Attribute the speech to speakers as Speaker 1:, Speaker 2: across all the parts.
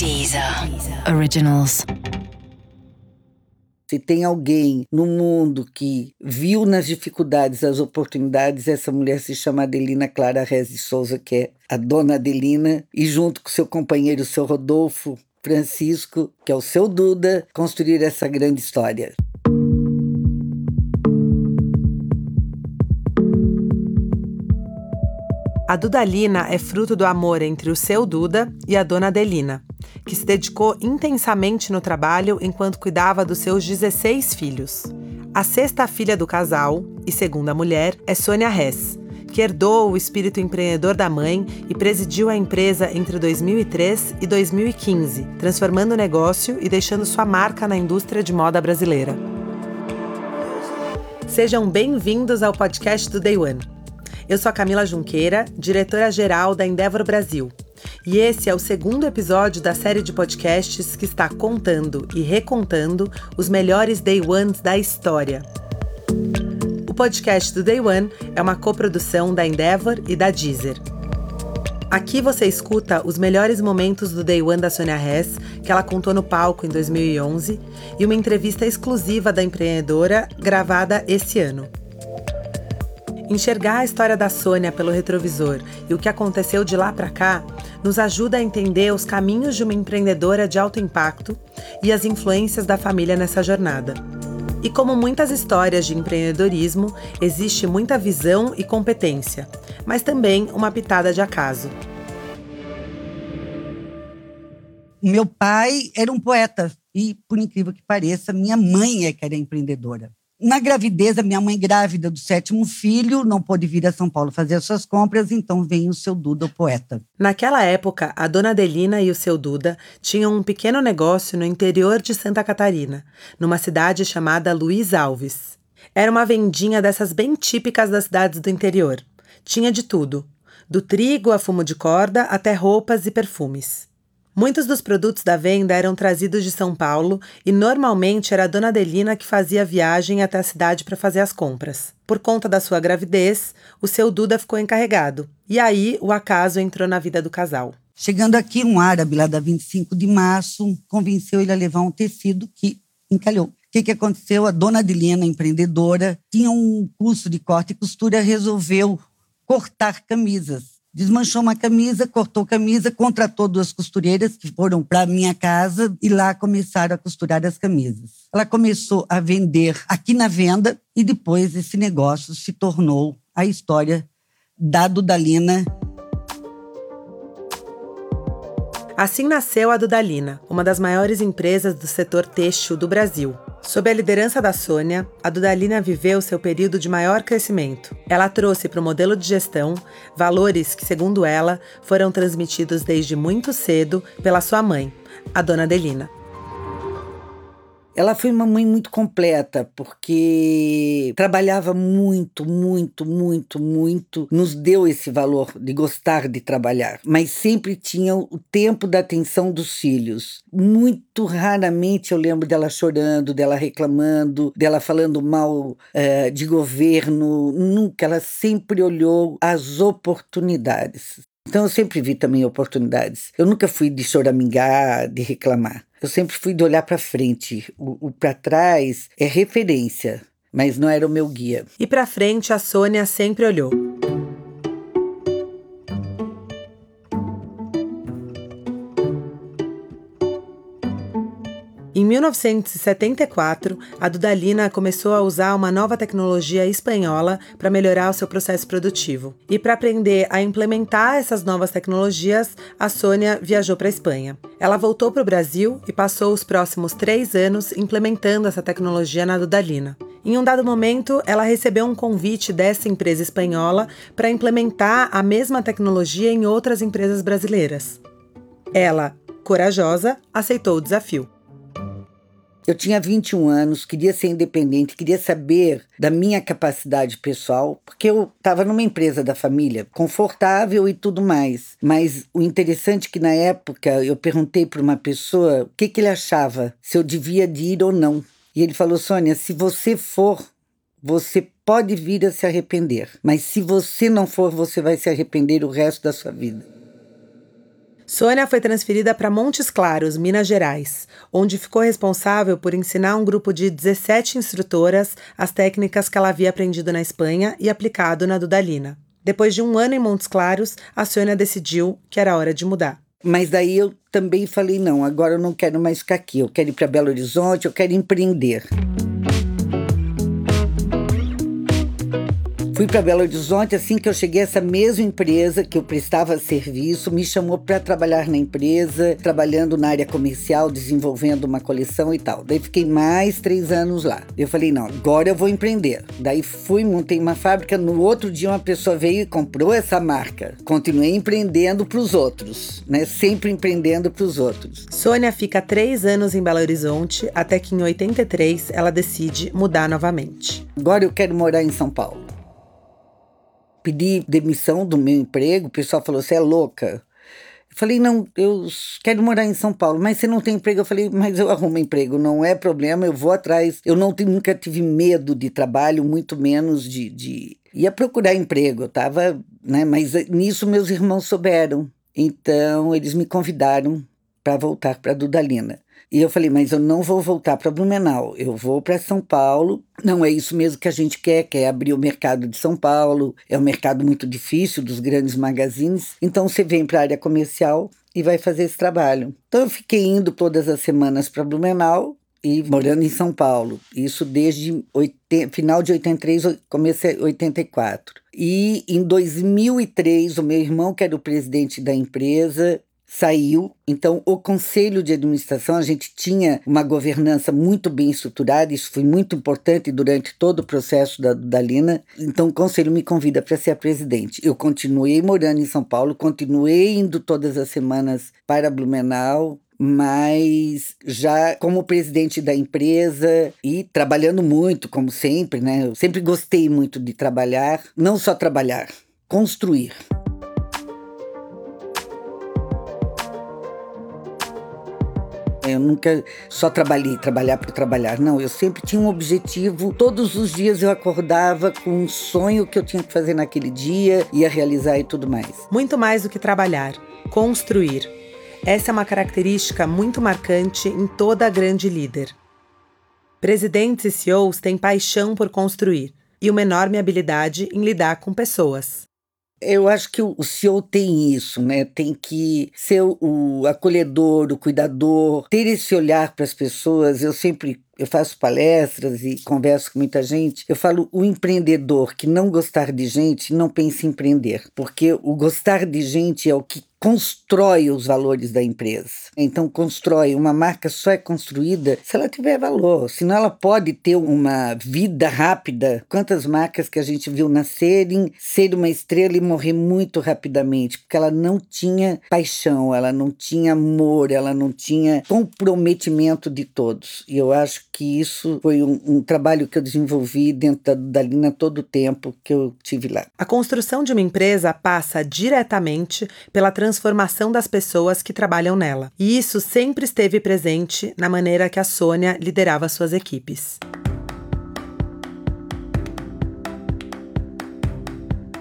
Speaker 1: Deezer Originals.
Speaker 2: Se tem alguém no mundo que viu nas dificuldades as oportunidades, essa mulher se chama Adelina Clara Rez de Souza, que é a dona Adelina, e junto com seu companheiro, seu Rodolfo Francisco, que é o seu Duda, construir essa grande história.
Speaker 3: A Dudalina é fruto do amor entre o seu Duda e a dona Adelina, que se dedicou intensamente no trabalho enquanto cuidava dos seus 16 filhos. A sexta filha do casal e segunda mulher é Sônia Hess, que herdou o espírito empreendedor da mãe e presidiu a empresa entre 2003 e 2015, transformando o negócio e deixando sua marca na indústria de moda brasileira. Sejam bem-vindos ao podcast do Day One. Eu sou a Camila Junqueira, diretora-geral da Endeavor Brasil. E esse é o segundo episódio da série de podcasts que está contando e recontando os melhores Day Ones da história. O podcast do Day One é uma coprodução da Endeavor e da Deezer. Aqui você escuta os melhores momentos do Day One da Sônia Hess, que ela contou no palco em 2011, e uma entrevista exclusiva da empreendedora gravada esse ano. Enxergar a história da Sônia pelo retrovisor e o que aconteceu de lá para cá nos ajuda a entender os caminhos de uma empreendedora de alto impacto e as influências da família nessa jornada. E como muitas histórias de empreendedorismo, existe muita visão e competência, mas também uma pitada de acaso.
Speaker 4: Meu pai era um poeta e, por incrível que pareça, minha mãe é que era empreendedora. Na gravidez, a minha mãe grávida do sétimo filho não pôde vir a São Paulo fazer as suas compras, então vem o seu Duda, o poeta.
Speaker 3: Naquela época, a dona Adelina e o seu Duda tinham um pequeno negócio no interior de Santa Catarina, numa cidade chamada Luiz Alves. Era uma vendinha dessas bem típicas das cidades do interior. Tinha de tudo, do trigo a fumo de corda até roupas e perfumes. Muitos dos produtos da venda eram trazidos de São Paulo e normalmente era a dona Adelina que fazia a viagem até a cidade para fazer as compras. Por conta da sua gravidez, o seu Duda ficou encarregado. E aí o acaso entrou na vida do casal.
Speaker 4: Chegando aqui, um árabe lá da 25 de março convenceu ele a levar um tecido que encalhou. O que, que aconteceu? A dona Adelina, empreendedora, tinha um curso de corte e costura, resolveu cortar camisas desmanchou uma camisa, cortou camisa, contratou duas costureiras que foram para minha casa e lá começaram a costurar as camisas. Ela começou a vender aqui na venda e depois esse negócio se tornou a história da Dudalina.
Speaker 3: Assim nasceu a Dudalina, uma das maiores empresas do setor têxtil do Brasil. Sob a liderança da Sônia, a Dudalina viveu seu período de maior crescimento. Ela trouxe para o modelo de gestão valores que, segundo ela, foram transmitidos desde muito cedo pela sua mãe, a dona Adelina.
Speaker 2: Ela foi uma mãe muito completa, porque trabalhava muito, muito, muito, muito. Nos deu esse valor de gostar de trabalhar, mas sempre tinha o tempo da atenção dos filhos. Muito raramente eu lembro dela chorando, dela reclamando, dela falando mal uh, de governo. Nunca. Ela sempre olhou as oportunidades. Então eu sempre vi também oportunidades. Eu nunca fui de choramingar, de reclamar. Eu sempre fui de olhar para frente. O, o para trás é referência, mas não era o meu guia.
Speaker 3: E para frente a Sônia sempre olhou. Em 1974, a Dudalina começou a usar uma nova tecnologia espanhola para melhorar o seu processo produtivo. E para aprender a implementar essas novas tecnologias, a Sônia viajou para a Espanha. Ela voltou para o Brasil e passou os próximos três anos implementando essa tecnologia na Dudalina. Em um dado momento, ela recebeu um convite dessa empresa espanhola para implementar a mesma tecnologia em outras empresas brasileiras. Ela, corajosa, aceitou o desafio.
Speaker 2: Eu tinha 21 anos, queria ser independente, queria saber da minha capacidade pessoal, porque eu estava numa empresa da família, confortável e tudo mais. Mas o interessante é que na época eu perguntei para uma pessoa o que, que ele achava, se eu devia de ir ou não. E ele falou: Sônia, se você for, você pode vir a se arrepender, mas se você não for, você vai se arrepender o resto da sua vida.
Speaker 3: Sônia foi transferida para Montes Claros, Minas Gerais, onde ficou responsável por ensinar um grupo de 17 instrutoras as técnicas que ela havia aprendido na Espanha e aplicado na Dudalina. Depois de um ano em Montes Claros, a Sônia decidiu que era hora de mudar.
Speaker 2: Mas daí eu também falei: não, agora eu não quero mais ficar aqui, eu quero ir para Belo Horizonte, eu quero empreender. Fui para Belo Horizonte assim que eu cheguei. Essa mesma empresa que eu prestava serviço me chamou para trabalhar na empresa, trabalhando na área comercial, desenvolvendo uma coleção e tal. Daí fiquei mais três anos lá. Eu falei: não, agora eu vou empreender. Daí fui, montei uma fábrica. No outro dia, uma pessoa veio e comprou essa marca. Continuei empreendendo para os outros, né? Sempre empreendendo para os outros.
Speaker 3: Sônia fica três anos em Belo Horizonte até que em 83 ela decide mudar novamente.
Speaker 2: Agora eu quero morar em São Paulo pedi demissão do meu emprego, o pessoal falou: você é louca. Eu falei: não, eu quero morar em São Paulo, mas você não tem emprego? Eu falei: mas eu arrumo emprego, não é problema, eu vou atrás. Eu não nunca tive medo de trabalho, muito menos de. de... ia procurar emprego, eu tava, né? Mas nisso meus irmãos souberam. Então eles me convidaram para voltar para Dudalina. E eu falei, mas eu não vou voltar para Blumenau, eu vou para São Paulo. Não é isso mesmo que a gente quer, quer abrir o mercado de São Paulo. É um mercado muito difícil dos grandes magazines. Então você vem para a área comercial e vai fazer esse trabalho. Então eu fiquei indo todas as semanas para Blumenau e morando em São Paulo. Isso desde 80, final de 83, começo de 84. E em 2003, o meu irmão, que era o presidente da empresa, saiu. Então, o conselho de administração, a gente tinha uma governança muito bem estruturada, isso foi muito importante durante todo o processo da Dalina. Então, o conselho me convida para ser a presidente. Eu continuei morando em São Paulo, continuei indo todas as semanas para Blumenau, mas já como presidente da empresa e trabalhando muito, como sempre, né? Eu sempre gostei muito de trabalhar, não só trabalhar, construir. Eu nunca só trabalhei, trabalhar por trabalhar. Não, eu sempre tinha um objetivo. Todos os dias eu acordava com um sonho que eu tinha que fazer naquele dia, ia realizar e tudo mais.
Speaker 3: Muito mais do que trabalhar, construir. Essa é uma característica muito marcante em toda grande líder. Presidentes e CEOs têm paixão por construir e uma enorme habilidade em lidar com pessoas.
Speaker 2: Eu acho que o CEO tem isso, né? Tem que ser o acolhedor, o cuidador, ter esse olhar para as pessoas. Eu sempre eu faço palestras e converso com muita gente, eu falo o empreendedor que não gostar de gente não pense em empreender, porque o gostar de gente é o que constrói os valores da empresa. Então, constrói. Uma marca só é construída se ela tiver valor, senão ela pode ter uma vida rápida. Quantas marcas que a gente viu nascerem, ser uma estrela e morrer muito rapidamente, porque ela não tinha paixão, ela não tinha amor, ela não tinha comprometimento de todos. E eu acho que isso foi um, um trabalho que eu desenvolvi dentro da, da Lina todo o tempo que eu tive lá.
Speaker 3: A construção de uma empresa passa diretamente pela transformação transformação das pessoas que trabalham nela. E isso sempre esteve presente na maneira que a Sônia liderava suas equipes.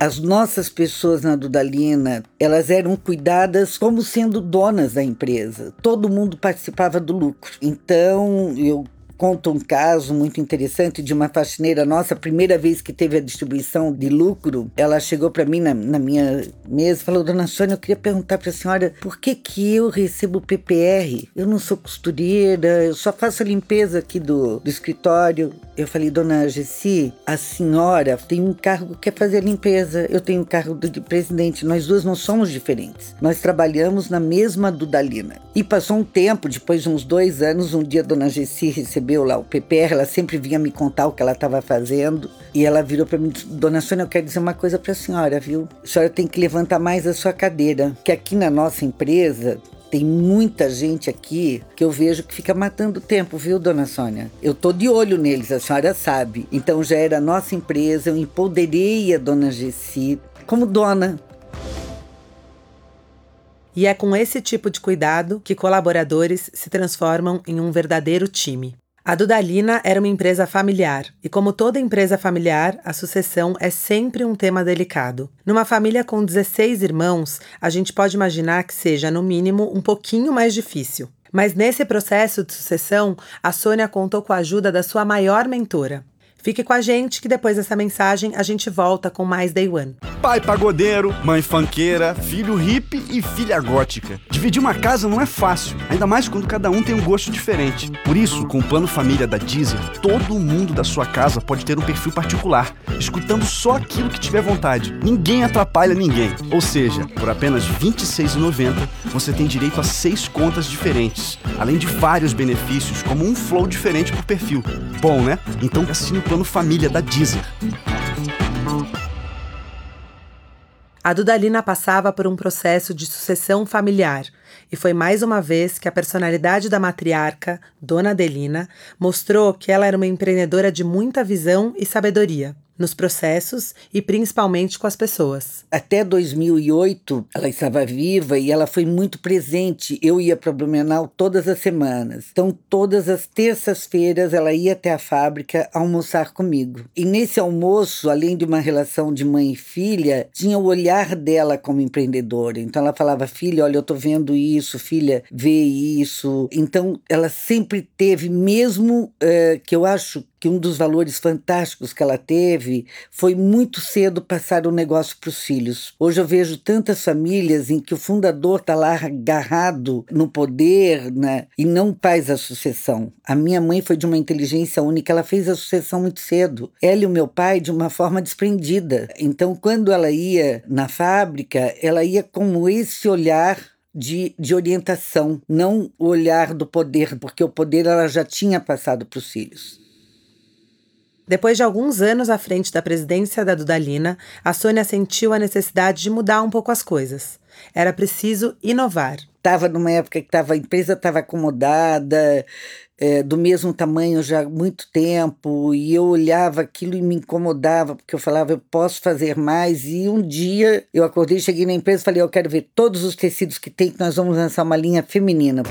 Speaker 2: as nossas pessoas na Dudalina, elas eram cuidadas como sendo donas da empresa. Todo mundo participava do lucro. Então, eu conta um caso muito interessante de uma faxineira nossa, primeira vez que teve a distribuição de lucro, ela chegou para mim na, na, minha mesa e falou: Dona Sônia, eu queria perguntar para a senhora por que, que eu recebo PPR? Eu não sou costureira, eu só faço a limpeza aqui do, do escritório. Eu falei, Dona Gessi, a senhora tem um cargo que é fazer a limpeza, eu tenho um cargo de presidente, nós duas não somos diferentes. Nós trabalhamos na mesma Dudalina. E passou um tempo, depois de uns dois anos, um dia a Dona Gessi recebeu lá o PPR, ela sempre vinha me contar o que ela estava fazendo. E ela virou para mim Dona Sônia, eu quero dizer uma coisa para a senhora, viu? A senhora tem que levantar mais a sua cadeira. Que aqui na nossa empresa tem muita gente aqui que eu vejo que fica matando tempo, viu, dona Sônia? Eu tô de olho neles, a senhora sabe. Então já era nossa empresa, eu empoderei a dona Gessi como dona.
Speaker 3: E é com esse tipo de cuidado que colaboradores se transformam em um verdadeiro time. A Dudalina era uma empresa familiar, e como toda empresa familiar, a sucessão é sempre um tema delicado. Numa família com 16 irmãos, a gente pode imaginar que seja, no mínimo, um pouquinho mais difícil. Mas nesse processo de sucessão, a Sônia contou com a ajuda da sua maior mentora, Fique com a gente que depois dessa mensagem a gente volta com mais Day One.
Speaker 5: Pai pagodeiro, mãe fanqueira, filho hippie e filha gótica. Dividir uma casa não é fácil, ainda mais quando cada um tem um gosto diferente. Por isso, com o plano família da Deezer, todo mundo da sua casa pode ter um perfil particular, escutando só aquilo que tiver vontade. Ninguém atrapalha ninguém. Ou seja, por apenas R$ 26,90 você tem direito a seis contas diferentes, além de vários benefícios, como um flow diferente por perfil. Bom, né? Então assine o plano família da Deezer.
Speaker 3: A Dudalina passava por um processo de sucessão familiar e foi mais uma vez que a personalidade da matriarca, Dona Adelina, mostrou que ela era uma empreendedora de muita visão e sabedoria nos processos e principalmente com as pessoas.
Speaker 2: Até 2008, ela estava viva e ela foi muito presente. Eu ia para Blumenau todas as semanas. Então, todas as terças-feiras, ela ia até a fábrica almoçar comigo. E nesse almoço, além de uma relação de mãe e filha, tinha o olhar dela como empreendedora. Então, ela falava: Filha, olha, eu estou vendo isso, filha, vê isso. Então, ela sempre teve, mesmo uh, que eu acho que um dos valores fantásticos que ela teve foi muito cedo passar o negócio para os filhos. Hoje eu vejo tantas famílias em que o fundador está lá agarrado no poder né, e não faz a sucessão. A minha mãe foi de uma inteligência única, ela fez a sucessão muito cedo. Ela e o meu pai de uma forma desprendida. Então, quando ela ia na fábrica, ela ia com esse olhar de, de orientação, não o olhar do poder, porque o poder ela já tinha passado para os filhos.
Speaker 3: Depois de alguns anos à frente da presidência da Dudalina, a Sônia sentiu a necessidade de mudar um pouco as coisas. Era preciso inovar.
Speaker 2: Estava numa época que tava, a empresa estava acomodada, é, do mesmo tamanho já há muito tempo, e eu olhava aquilo e me incomodava, porque eu falava, eu posso fazer mais. E um dia eu acordei, cheguei na empresa e falei, eu quero ver todos os tecidos que tem, que nós vamos lançar uma linha feminina.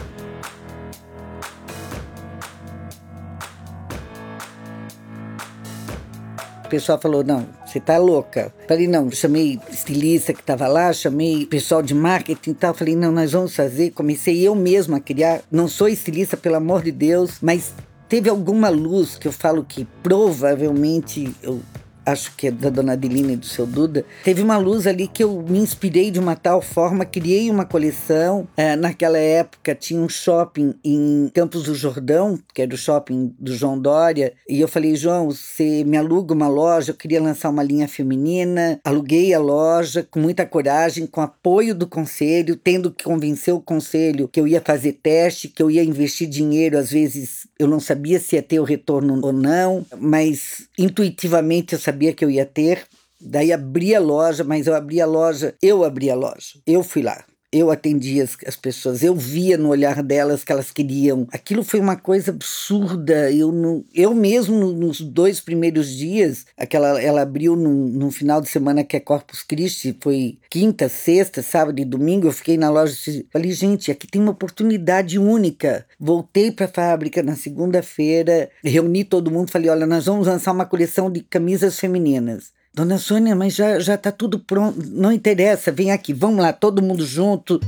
Speaker 2: Pessoal falou: não, você tá louca. Falei, não, chamei estilista que estava lá, chamei pessoal de marketing e tal. Falei, não, nós vamos fazer. Comecei eu mesma a criar. Não sou estilista, pelo amor de Deus, mas teve alguma luz que eu falo que provavelmente eu acho que é da Dona Adelina e do seu Duda, teve uma luz ali que eu me inspirei de uma tal forma, criei uma coleção. É, naquela época tinha um shopping em Campos do Jordão, que era o shopping do João Dória, e eu falei, João, você me aluga uma loja, eu queria lançar uma linha feminina, aluguei a loja com muita coragem, com apoio do conselho, tendo que convencer o conselho que eu ia fazer teste, que eu ia investir dinheiro, às vezes eu não sabia se ia ter o retorno ou não, mas intuitivamente eu sabia sabia que eu ia ter. Daí abri a loja, mas eu abri a loja, eu abri a loja, eu fui lá eu atendia as, as, pessoas, eu via no olhar delas que elas queriam. Aquilo foi uma coisa absurda. Eu, no, eu mesmo, no, nos dois primeiros dias, aquela, ela abriu no, no final de semana que é Corpus Christi, foi quinta, sexta, sábado e domingo. Eu fiquei na loja e falei, gente, aqui tem uma oportunidade única. Voltei para a fábrica na segunda-feira, reuni todo mundo, falei: olha, nós vamos lançar uma coleção de camisas femininas. Dona Sônia, mas já já está tudo pronto. Não interessa, vem aqui, vamos lá, todo mundo junto.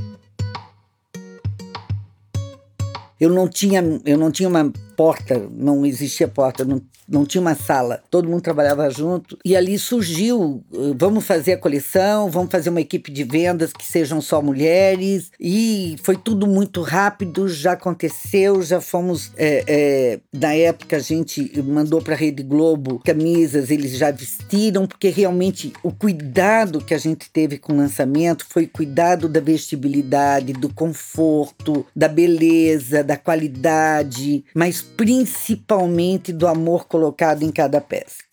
Speaker 2: Eu não tinha, eu não tinha uma porta, não existia porta, não não tinha uma sala, todo mundo trabalhava junto. E ali surgiu: eh, vamos fazer a coleção, vamos fazer uma equipe de vendas que sejam só mulheres. E foi tudo muito rápido, já aconteceu, já fomos. É, é, na época a gente mandou para a Rede Globo camisas, eles já vestiram, porque realmente o cuidado que a gente teve com o lançamento foi cuidado da vestibilidade, do conforto, da beleza, da qualidade, mas principalmente do amor colocado em cada peça.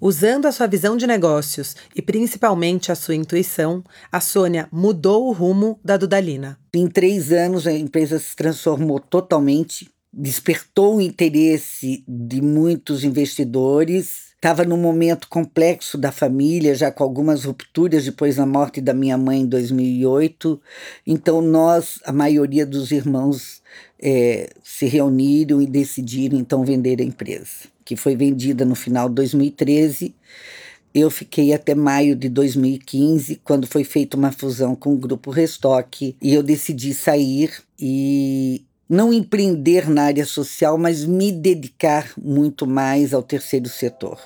Speaker 3: Usando a sua visão de negócios e principalmente a sua intuição, a Sônia mudou o rumo da Dudalina.
Speaker 2: Em três anos, a empresa se transformou totalmente, despertou o interesse de muitos investidores estava num momento complexo da família, já com algumas rupturas depois da morte da minha mãe em 2008. Então, nós, a maioria dos irmãos, é, se reuniram e decidiram então vender a empresa, que foi vendida no final de 2013. Eu fiquei até maio de 2015, quando foi feita uma fusão com o grupo Restock, e eu decidi sair e não empreender na área social, mas me dedicar muito mais ao terceiro setor.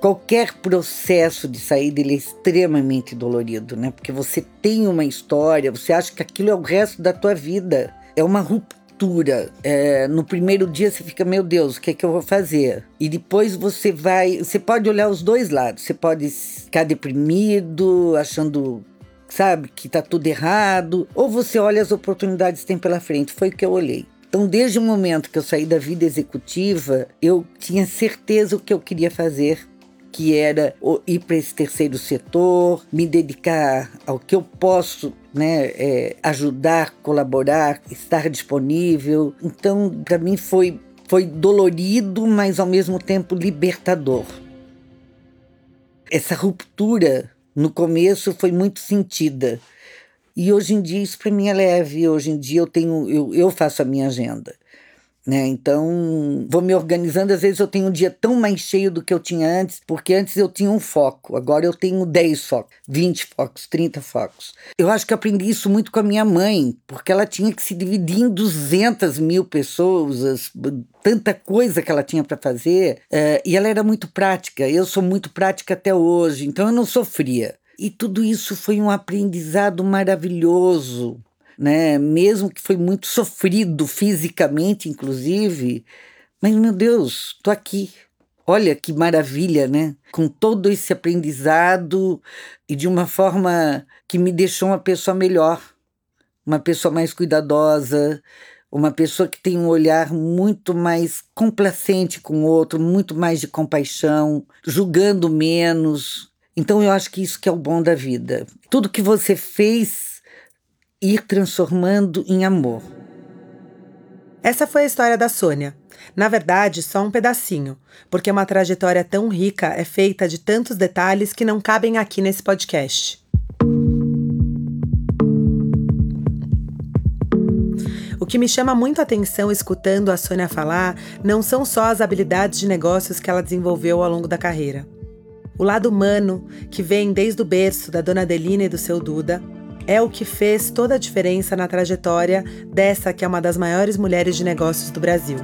Speaker 2: Qualquer processo de saída ele é extremamente dolorido, né? Porque você tem uma história, você acha que aquilo é o resto da tua vida. É uma ruptura. É, no primeiro dia você fica, meu Deus, o que é que eu vou fazer? E depois você vai. Você pode olhar os dois lados. Você pode ficar deprimido, achando sabe, que tá tudo errado, ou você olha as oportunidades que tem pela frente. Foi o que eu olhei. Então, desde o momento que eu saí da vida executiva, eu tinha certeza o que eu queria fazer, que era ir para esse terceiro setor, me dedicar ao que eu posso né, é, ajudar, colaborar, estar disponível. Então, para mim foi, foi dolorido, mas ao mesmo tempo libertador. Essa ruptura no começo foi muito sentida. E hoje em dia isso para mim é leve. Hoje em dia eu tenho, eu, eu faço a minha agenda. Né? Então, vou me organizando. Às vezes eu tenho um dia tão mais cheio do que eu tinha antes, porque antes eu tinha um foco, agora eu tenho 10 focos, 20 focos, 30 focos. Eu acho que aprendi isso muito com a minha mãe, porque ela tinha que se dividir em 200 mil pessoas, tanta coisa que ela tinha para fazer, uh, e ela era muito prática. Eu sou muito prática até hoje, então eu não sofria. E tudo isso foi um aprendizado maravilhoso né? Mesmo que foi muito sofrido fisicamente, inclusive. Mas, meu Deus, tô aqui. Olha que maravilha, né? Com todo esse aprendizado e de uma forma que me deixou uma pessoa melhor, uma pessoa mais cuidadosa, uma pessoa que tem um olhar muito mais complacente com o outro, muito mais de compaixão, julgando menos. Então eu acho que isso que é o bom da vida. Tudo que você fez ir transformando em amor.
Speaker 3: Essa foi a história da Sônia. Na verdade, só um pedacinho, porque uma trajetória tão rica é feita de tantos detalhes que não cabem aqui nesse podcast. O que me chama muito a atenção escutando a Sônia falar não são só as habilidades de negócios que ela desenvolveu ao longo da carreira. O lado humano, que vem desde o berço da dona Adelina e do seu Duda, é o que fez toda a diferença na trajetória dessa que é uma das maiores mulheres de negócios do Brasil.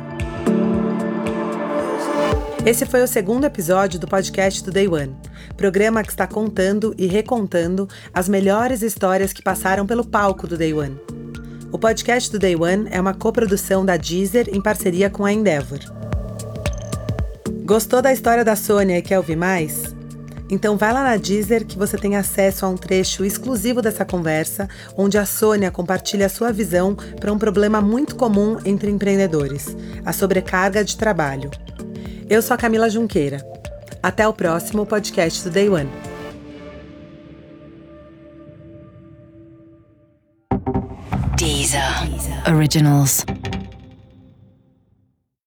Speaker 3: Esse foi o segundo episódio do podcast do Day One, programa que está contando e recontando as melhores histórias que passaram pelo palco do Day One. O podcast do Day One é uma coprodução da Deezer em parceria com a Endeavor. Gostou da história da Sônia e quer ouvir mais? Então vai lá na Deezer que você tem acesso a um trecho exclusivo dessa conversa, onde a Sônia compartilha a sua visão para um problema muito comum entre empreendedores: a sobrecarga de trabalho. Eu sou a Camila Junqueira. Até o próximo podcast do Day One.
Speaker 1: Deezer. Originals.